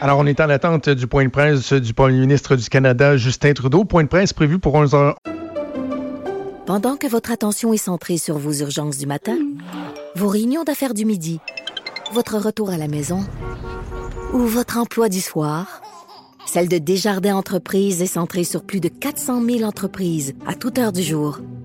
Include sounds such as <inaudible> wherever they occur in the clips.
Alors, on est en attente du point de presse du premier ministre du Canada, Justin Trudeau. Point de presse prévu pour 11 heures. Pendant que votre attention est centrée sur vos urgences du matin, vos réunions d'affaires du midi, votre retour à la maison ou votre emploi du soir, celle de Desjardins Entreprises est centrée sur plus de 400 000 entreprises à toute heure du jour.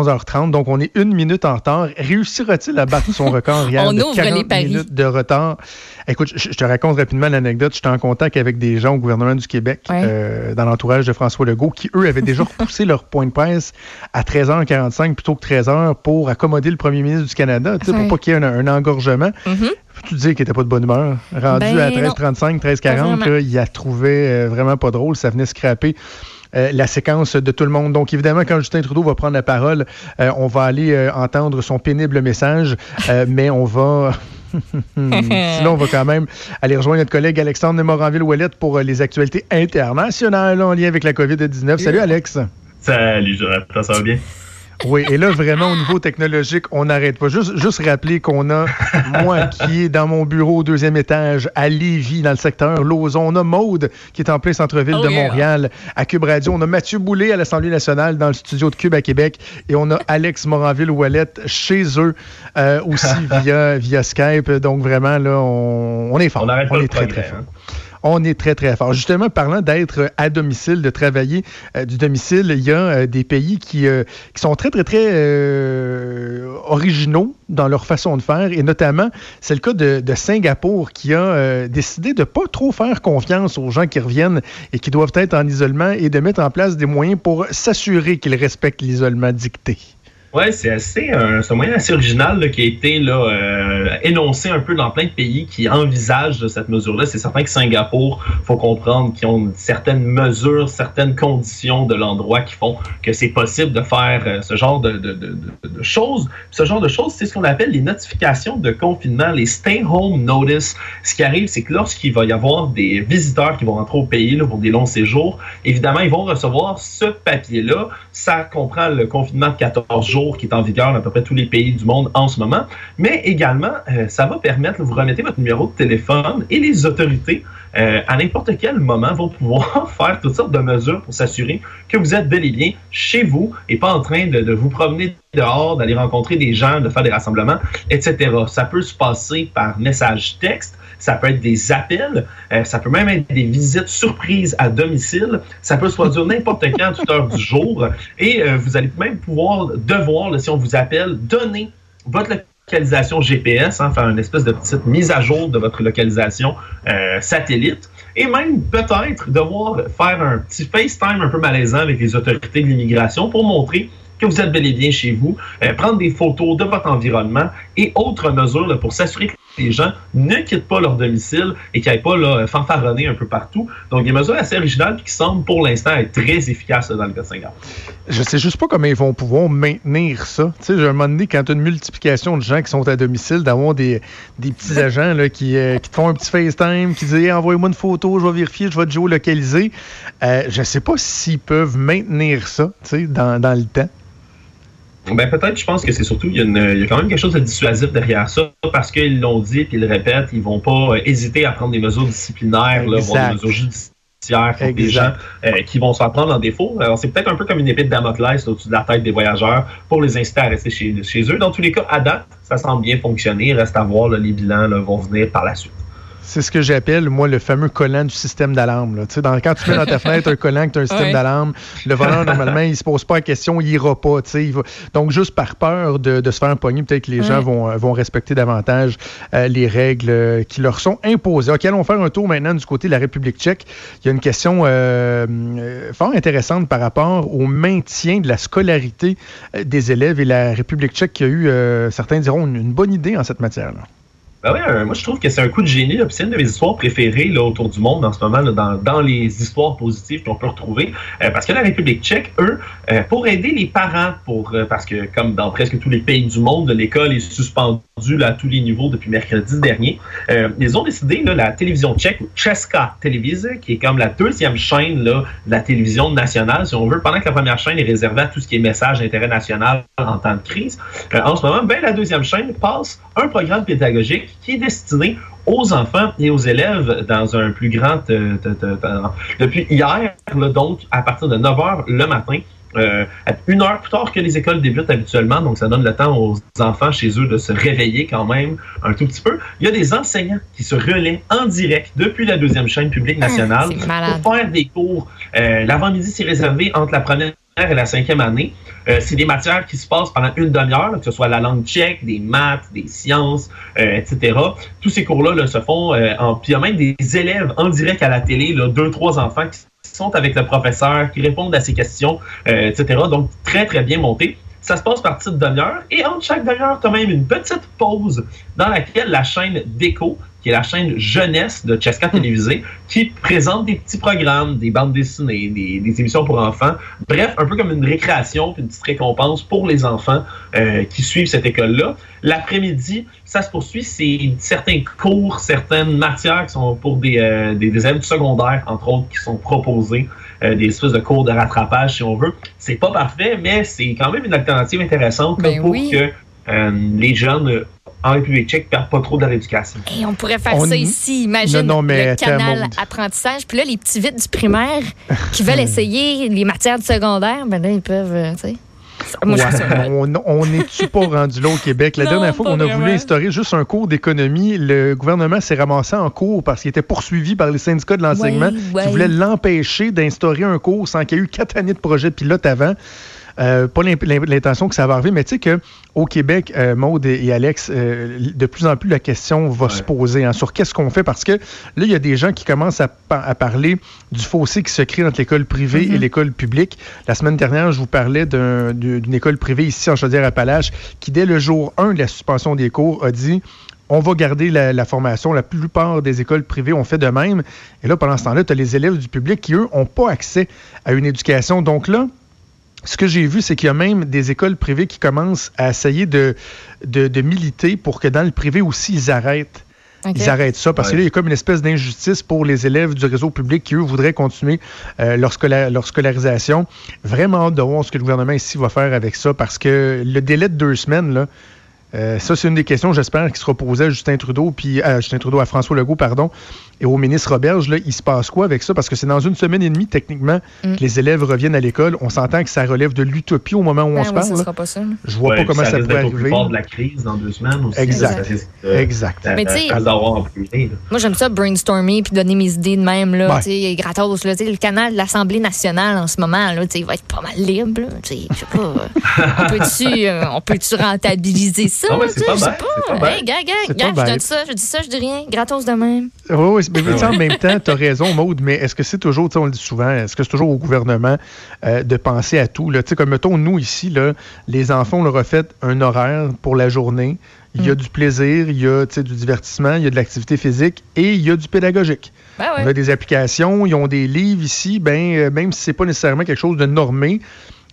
11h30, donc on est une minute en retard. Réussira-t-il à battre son record <laughs> hier on de ouvre 40 les paris. minutes de retard? Écoute, je, je te raconte rapidement l'anecdote. J'étais en contact avec des gens au gouvernement du Québec, Ouais. euh, dans l'entourage de François Legault, qui, eux, avaient déjà <laughs> repoussé leur point de presse à 13h45 plutôt que 13h pour accommoder le premier ministre du Canada, tu sais, Ouais. pour pas qu'il y ait un, un engorgement. Mhm. Peux-tu dire qu'il était pas de bonne humeur? Rendu Ben, à non. 13h35, Pas 13h40, vraiment. là, il a trouvé euh, vraiment pas drôle. Ça venait scraper euh, la séquence de tout le monde. Donc, évidemment, quand Justin Trudeau va prendre la parole, euh, on va aller euh, entendre son pénible message, euh, <laughs> mais on va... <laughs> Sinon, on va quand même aller rejoindre notre collègue Alexandre Moranville-Ouellette pour euh, les actualités internationales en lien avec la COVID-19. Salut, Alex. Salut, Jonathan, ça va bien? Oui, et là, vraiment, au niveau technologique, on n'arrête pas. Juste, juste rappeler qu'on a, moi qui est dans mon bureau au deuxième étage à Lévis, dans le secteur Lauson. On a Maude qui est en plein centre-ville Oh de yeah. Montréal à Cube Radio. On a Mathieu Boulay à l'Assemblée nationale dans le studio de Cube à Québec. Et on a Alex Moranville-Ouellette chez eux euh, aussi <laughs> via, via Skype. Donc, vraiment, là, on, on est fort. On n'arrête pas est très, progrès, très fort. hein. On est très, très fort. Justement, parlant d'être à domicile, de travailler euh, du domicile, il y a euh, des pays qui, euh, qui sont très, très, très originaux dans leur façon de faire. Et notamment, c'est le cas de, de Singapour qui a décidé de pas trop faire confiance aux gens qui reviennent et qui doivent être en isolement et de mettre en place des moyens pour s'assurer qu'ils respectent l'isolement dicté. Ouais, c'est assez un, c'est un moyen assez original là, qui a été là, euh, énoncé un peu dans plein de pays qui envisagent cette mesure-là. C'est certain que Singapour, faut comprendre qu'ils ont certaines mesures, certaines conditions de l'endroit qui font que c'est possible de faire euh, ce genre de, de, de, de- choses. Ce genre de choses, c'est ce qu'on appelle les notifications de confinement, les stay home notice. Ce qui arrive, c'est que lorsqu'il va y avoir des visiteurs qui vont rentrer au pays pour des longs séjours, évidemment, ils vont recevoir ce papier-là. Ça comprend le confinement de 14 jours qui est en vigueur dans à peu près tous les pays du monde en ce moment. Mais également, euh, ça va permettre, vous remettez votre numéro de téléphone et les autorités, euh, à n'importe quel moment, vont pouvoir <laughs> faire toutes sortes de mesures pour s'assurer que vous êtes bel et bien chez vous et pas en train de, de vous promener dehors, d'aller rencontrer des gens, de faire des rassemblements, etc. Ça peut se passer par message texte, ça peut être des appels, euh, ça peut même être des visites surprises à domicile, ça peut se produire n'importe quand, à toute heure du jour, et euh, vous allez même pouvoir devoir, là, si on vous appelle, donner votre localisation GPS, hein, faire une espèce de petite mise à jour de votre localisation euh, satellite, et même peut-être devoir faire un petit FaceTime un peu malaisant avec les autorités de l'immigration pour montrer que vous êtes bel et bien chez vous, euh, prendre des photos de votre environnement et autres mesures là, pour s'assurer que les gens ne quittent pas leur domicile et qu'ils n'aillent pas là, fanfaronner un peu partout. Donc, des mesures assez originales qui semblent pour l'instant être très efficaces dans le cas de Singapour. Je sais juste pas comment ils vont pouvoir maintenir ça. Tu sais, j'ai un moment donné, quand tu as une multiplication de gens qui sont à domicile, d'avoir des, des petits <laughs> agents là, qui, euh, qui te font un petit FaceTime, qui disent Hey, envoyez-moi une photo, je vais vérifier, je vais te géolocaliser. Euh, je sais pas s'ils peuvent maintenir ça tu sais, dans, dans le temps. Ben peut-être, je pense que c'est surtout, il y, a une- il y a quand même quelque chose de dissuasif derrière ça, parce qu'ils l'ont dit, puis ils le répètent, ils vont pas euh, hésiter à prendre des mesures disciplinaires, là, voire des mesures judiciaires pour des gens euh, qui vont se faire prendre en défaut. Alors c'est peut-être un peu comme une épée de Damoclès au-dessus de la tête des voyageurs pour les inciter à rester chez, chez eux. Dans tous les cas, à date, ça semble bien fonctionner. Reste à voir, là, les bilans là, vont venir par la suite. C'est ce que j'appelle, moi, le fameux collant du système d'alarme. Quand tu mets dans ta <laughs> fenêtre un collant que tu as un système Ouais. d'alarme, le voleur, <laughs> normalement, il se pose pas la question, il ira pas. tu sais, il va- Donc, juste par peur de, de se faire pogner, peut-être que les Ouais. gens vont, euh, vont respecter davantage euh, les règles euh, qui leur sont imposées. OK, allons faire un tour maintenant du côté de la République tchèque. Il y a une question euh, fort intéressante par rapport au maintien de la scolarité des élèves et la République tchèque qui a eu, euh, certains diront, une, une bonne idée en cette matière-là. Ben oui, moi je trouve que c'est un coup de génie. C'est une de mes histoires préférées là, autour du monde en ce moment, dans, dans, les histoires positives qu'on peut retrouver. Euh, parce que la République tchèque, eux, euh, pour aider les parents, pour euh, parce que comme dans presque tous les pays du monde, l'école est suspendue à tous les niveaux depuis mercredi dernier, ils ont décidé, là, la télévision tchèque, Česka Televize, qui est comme la deuxième chaîne là, de la télévision nationale, si on veut, pendant que la première chaîne est réservée à tout ce qui est message d'intérêt national en temps de crise, en ce moment, ben, la deuxième chaîne passe un programme pédagogique qui est destiné aux enfants et aux élèves dans un plus grand... Euh, depuis hier, donc, à partir de 9 h le matin, euh, une heure plus tard que les écoles débutent habituellement, donc ça donne le temps aux enfants chez eux de se réveiller quand même un tout petit peu. Il y a des enseignants qui se relaient en direct depuis la deuxième chaîne publique ah, nationale pour faire des cours. Euh, l'avant-midi, c'est réservé entre la première et la cinquième année. Euh, c'est des matières qui se passent pendant une demi-heure, que ce soit la langue tchèque, des maths, des sciences, euh, etc. Tous ces cours-là se font euh, en... Puis y a même des élèves en direct à la télé, là, deux, trois enfants qui sont avec le professeur, qui répondent à ses questions, etc. Donc, très, très bien monté. Ça se passe par petite demi-heure. Et entre chaque demi-heure, tu as même une petite pause dans laquelle la chaîne Déco qui est la chaîne jeunesse de Cheska hmm. Télévisée, qui présente des petits programmes, des bandes dessinées, des, émissions pour enfants. Bref, un peu comme une récréation, une petite récompense pour les enfants euh, qui suivent cette école-là. L'après-midi, ça se poursuit, c'est certains cours, certaines matières qui sont pour des, euh, des, élèves du secondaire, entre autres, qui sont proposés, euh, des espèces de cours de rattrapage, si on veut. C'est pas parfait, mais c'est quand même une alternative intéressante ben pour que les jeunes en République tchèque perdent pas trop de l'éducation. Et on pourrait faire ça ici. Imagine le canal apprentissage. Puis là, les petits vides du primaire qui veulent <laughs> essayer les matières du secondaire, ben là, ils peuvent, euh, tu sais. <laughs> on n'est-tu pas rendu là au Québec? La dernière fois qu'on a voulu instaurer juste un cours d'économie, le gouvernement s'est ramassé en cours parce qu'il était poursuivi par les syndicats de l'enseignement qui voulaient l'empêcher d'instaurer un cours sans qu'il y ait eu quatre années de projet de pilote avant. Euh, pas l'intention que ça va arriver, mais tu sais qu'au Québec, euh, Maude et Alex, euh, de plus en plus, la question va se poser hein, sur qu'est-ce qu'on fait parce que là, il y a des gens qui commencent à, parler du fossé qui se crée entre l'école privée et mm-hmm. l'école publique. La semaine dernière, je vous parlais d'une école privée ici en Chaudière-Appalaches qui, dès le jour 1 de la suspension des cours, a dit on va garder la, la, formation. La plupart des écoles privées ont fait de même. Et là, pendant ce temps-là, tu as les élèves du public qui, eux, n'ont pas accès à une éducation. Donc là, ce que j'ai vu, c'est qu'il y a même des écoles privées qui commencent à essayer de, de, militer pour que dans le privé aussi, ils arrêtent. Ils arrêtent ça parce que là, il y a comme une espèce d'injustice pour les élèves du réseau public qui, eux, voudraient continuer euh, leur, scolarisation. Vraiment hâte de voir ce que le gouvernement ici va faire avec ça parce que le délai de deux semaines, là, euh, ça, c'est une des questions, j'espère, qui sera posée à Justin Trudeau, puis à Justin Trudeau, à François Legault, pardon, et au ministre Roberge. Là, il se passe quoi avec ça? Parce que c'est dans une semaine et demie, techniquement, mm. que les élèves reviennent à l'école. On s'entend que ça relève de l'utopie au moment où on ben se parle. sera pas ça. Je vois pas comment ça, pourrait arriver. de la crise dans deux semaines aussi. Exact. exact. Mais tu moi, j'aime ça brainstormer puis donner mes idées de même. Là, sais, gratos, là, le canal de l'Assemblée nationale en ce moment, là, il va être pas mal libre. Je sais pas. Euh, on peut-tu <laughs> rentabiliser ça? Non, c'est pas mal. Hey, gars, gars, je dis ça, je dis ça, je dis rien. Gratos de même. Oui, oui, mais en même temps, tu as raison, Maude, mais est-ce que c'est toujours, on le dit souvent, est-ce que c'est toujours au gouvernement euh, de penser à tout? Là? Comme mettons, nous ici, là, les enfants, on leur a fait un horaire pour la journée. Il y a mm. du plaisir, il y a du divertissement, il y a de l'activité physique et il y a du pédagogique. Ben on a des applications, ils ont des livres ici, ben, euh, même si c'est pas nécessairement quelque chose de normé,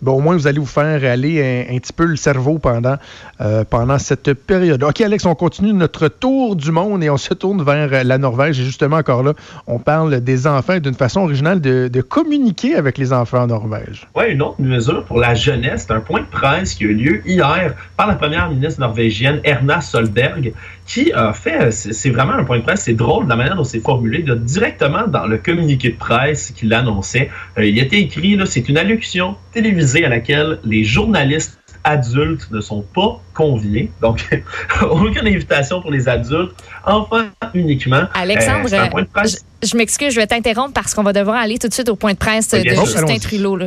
ben, au moins, vous allez vous faire aller un, petit peu le cerveau pendant, euh, pendant cette période. OK, Alex, on continue notre tour du monde et on se tourne vers la Norvège. Et justement, encore là, on parle des enfants d'une façon originale de, communiquer avec les enfants en Norvège. Oui, une autre mesure pour la jeunesse, un point de presse qui a eu lieu hier par la première ministre norvégienne, Erna Solberg, qui a fait, c'est vraiment un point de presse, c'est drôle de la manière dont c'est formulé, directement dans le communiqué de presse qu'il annonçait. Euh, il était écrit, c'est une allocution télévisée à laquelle les journalistes adultes ne sont pas conviés. Donc, <laughs> aucune invitation pour les adultes, enfin uniquement. Alexandre, euh, je, m'excuse, je vais t'interrompre parce qu'on va devoir aller tout de suite au point de presse de Justin Trulot.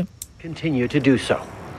Continue to do so.